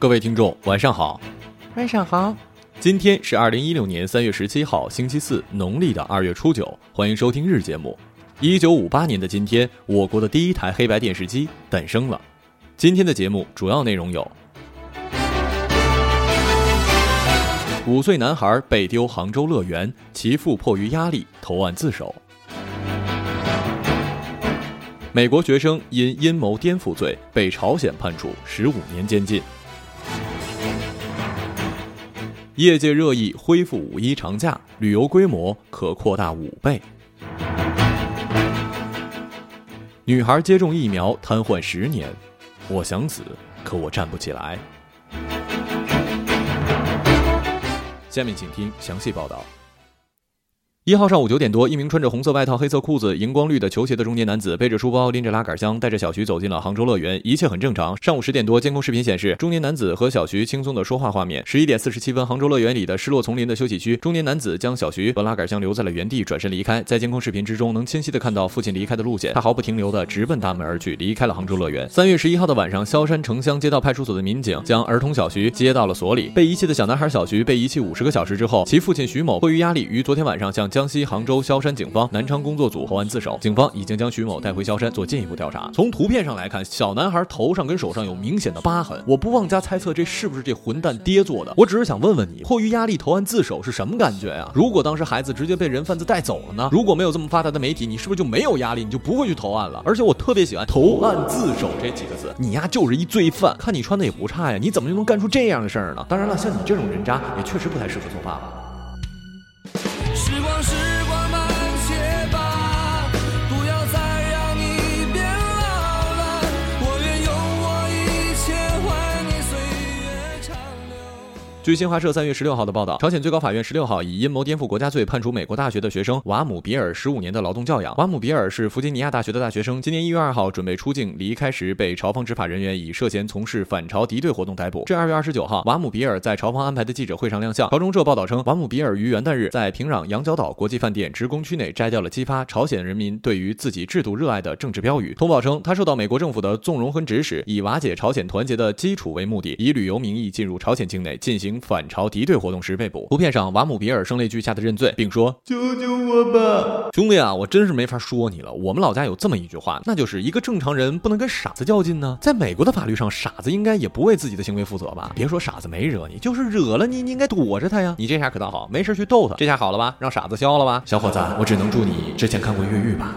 各位听众，晚上好。晚上好。今天是二零一六年三月十七号，星期四，农历的二月初九。欢迎收听日节目。一九五八年的今天，我国的第一台黑白电视机诞生了。今天的节目主要内容有：五岁男孩被丢杭州乐园，其父迫于压力投案自首；美国学生因阴谋颠覆罪被朝鲜判处十五年监禁。业界热议恢复五一长假，旅游规模可扩大五倍。女孩接种疫苗瘫痪十年，我想死，可我站不起来。下面请听详细报道。一号上午九点多，一名穿着红色外套、黑色裤子、荧光绿的球鞋的中年男子，背着书包，拎着拉杆箱，带着小徐走进了杭州乐园，一切很正常。上午十点多，监控视频显示，中年男子和小徐轻松的说话画面。十一点四十七分，杭州乐园里的失落丛林的休息区，中年男子将小徐和拉杆箱留在了原地，转身离开。在监控视频之中，能清晰的看到父亲离开的路线，他毫不停留的直奔大门而去，离开了杭州乐园。三月十一号的晚上，萧山城乡街道派出所的民警将儿童小徐接到了所里。被遗弃的小男孩小徐被遗弃五十个小时之后，其父亲徐某迫于压力，于昨天晚上向江西杭州萧。山警方南昌工作组投案自首，警方已经将徐某带回萧山做进一步调查。从图片上来看，小男孩头上跟手上有明显的疤痕，我不妄加猜测这是不是这混蛋爹做的。我只是想问问你，迫于压力投案自首是什么感觉呀？如果当时孩子直接被人贩子带走了呢？如果没有这么发达的媒体，你是不是就没有压力，你就不会去投案了？而且我特别喜欢“投案自首”这几个字，你呀就是一罪犯，看你穿的也不差呀，你怎么就能干出这样的事儿呢？当然了，像你这种人渣，也确实不太适合做爸爸。据新华社三月十六号的报道，朝鲜最高法院十六号以阴谋颠覆国家罪判处美国大学的学生瓦姆比尔十五年的劳动教养。瓦姆比尔是弗吉尼亚大学的大学生，今年一月二号准备出境离开时，被朝方执法人员以涉嫌从事反朝敌对活动逮捕。至二月二十九号，瓦姆比尔在朝方安排的记者会上亮相。朝中社报道称，瓦姆比尔于元旦日在平壤羊角岛国际饭店职工区内摘掉了激发朝鲜人民对于自己制度热爱的政治标语。通报称，他受到美国政府的纵容和指使，以瓦解朝鲜团结的基础为目的，以旅游名义进入朝鲜境内进行。反朝敌对活动时被捕。图片上，瓦姆比尔声泪俱下的认罪，并说：“救救我吧，兄弟啊，我真是没法说你了。我们老家有这么一句话，那就是一个正常人不能跟傻子较劲呢。在美国的法律上，傻子应该也不为自己的行为负责吧？别说傻子没惹你，就是惹了你，你应该躲着他呀。你这下可倒好，没事去逗他，这下好了吧？让傻子消了吧？小伙子，我只能祝你之前看过越狱吧。”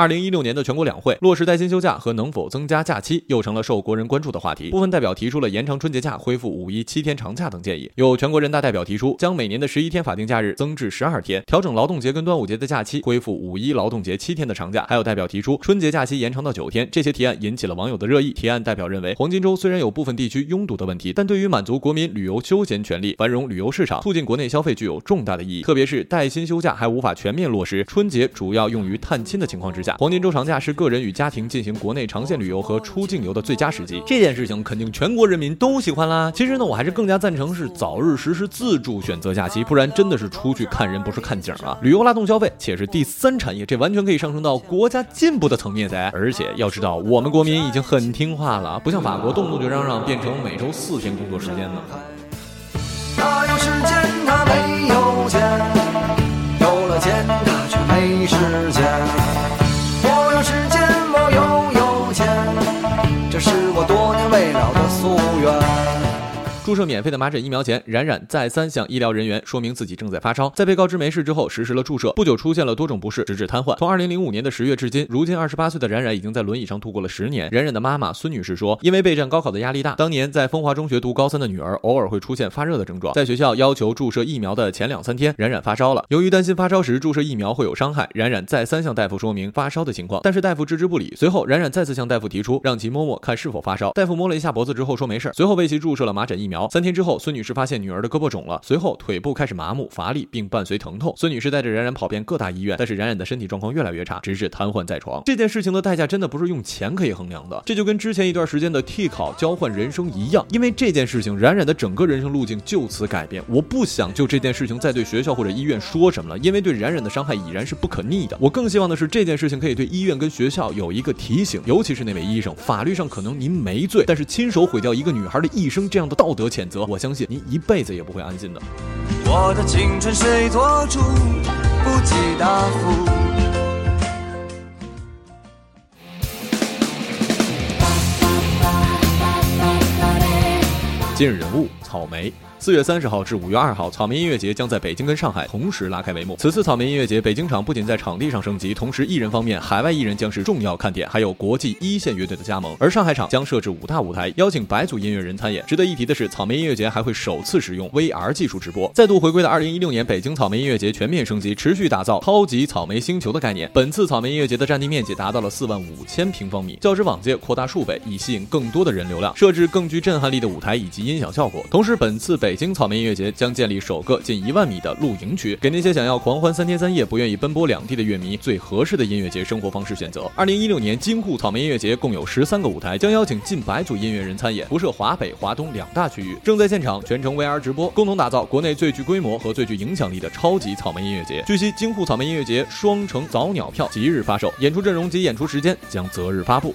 二零一六年的全国两会落实带薪休假和能否增加假期，又成了受国人关注的话题。部分代表提出了延长春节假、恢复五一七天长假等建议。有全国人大代表提出，将每年的十一天法定假日增至十二天，调整劳动节跟端午节的假期，恢复五一劳动节七天的长假。还有代表提出春节假期延长到九天。这些提案引起了网友的热议。提案代表认为，黄金周虽然有部分地区拥堵的问题，但对于满足国民旅游休闲权利、繁荣旅游市场、促进国内消费具有重大的意义。特别是带薪休假还无法全面落实，春节主要用于探亲的情况之下，黄金周长假是。个人与家庭进行国内长线旅游和出境游的最佳时机，这件事情肯定全国人民都喜欢啦。其实呢，我还是更加赞成是早日实施自助选择假期，不然真的是出去看人不是看景啊。旅游拉动消费，且是第三产业，这完全可以上升到国家进步的层面噻。而且要知道，我们国民已经很听话了，不像法国动不动就嚷嚷变成每周四天工作时间呢。他有时间，他没有钱；有了钱，他却没时间。注射免费的麻疹疫苗前，冉冉再三向医疗人员说明自己正在发烧，在被告知没事之后，实施了注射。不久出现了多种不适，直至瘫痪。从二零零五年的十月至今，如今二十八岁的冉冉已经在轮椅上度过了十年。冉冉的妈妈孙女士说，因为备战高考的压力大，当年在风华中学读高三的女儿偶尔会出现发热的症状，在学校要求注射疫苗的前两三天，冉冉发烧了。由于担心发烧时注射疫苗会有伤害，冉冉再三向大夫说明发烧的情况，但是大夫置之不理。随后，冉冉再次向大夫提出让其摸摸看是否发烧，大夫摸了一下脖子之后说没事，随后为其注射了麻疹疫苗。三天之后，孙女士发现女儿的胳膊肿了，随后腿部开始麻木、乏力，并伴随疼痛。孙女士带着冉冉跑遍各大医院，但是冉冉的身体状况越来越差，直至瘫痪在床。这件事情的代价真的不是用钱可以衡量的，这就跟之前一段时间的替考交换人生一样。因为这件事情，冉冉的整个人生路径就此改变。我不想就这件事情再对学校或者医院说什么了，因为对冉冉的伤害已然是不可逆的。我更希望的是这件事情可以对医院跟学校有一个提醒，尤其是那位医生，法律上可能您没罪，但是亲手毁掉一个女孩的一生，这样的道德谴责，我相信您一辈子也不会安心的。我的青春谁做主？不计答复。今日人物：草莓。四月三十号至五月二号，草莓音乐节将在北京跟上海同时拉开帷幕。此次草莓音乐节，北京场不仅在场地上升级，同时艺人方面，海外艺人将是重要看点，还有国际一线乐队的加盟。而上海场将设置五大舞台，邀请百组音乐人参演。值得一提的是，草莓音乐节还会首次使用 VR 技术直播。再度回归的二零一六年北京草莓音乐节全面升级，持续打造超级草莓星球的概念。本次草莓音乐节的占地面积达到了四万五千平方米，较之往届扩大数倍，以吸引更多的人流量。设置更具震撼力的舞台以及音响效果。同时，本次北北京草莓音乐节。将建立首个近一万米的露营区，给那些想要狂欢三天三夜、不愿意奔波两地的乐迷最合适的音乐节生活方式选择。二零一六年京沪草莓音乐节共有十三个舞台，将邀请近百组音乐人参演，辐射华北、华东两大区域，正在现场全程 VR 直播，共同打造国内最具规模和最具影响力的超级草莓音乐节。据悉，京沪草莓音乐节双城早鸟票即日发售，演出阵容及演出时间将择日发布。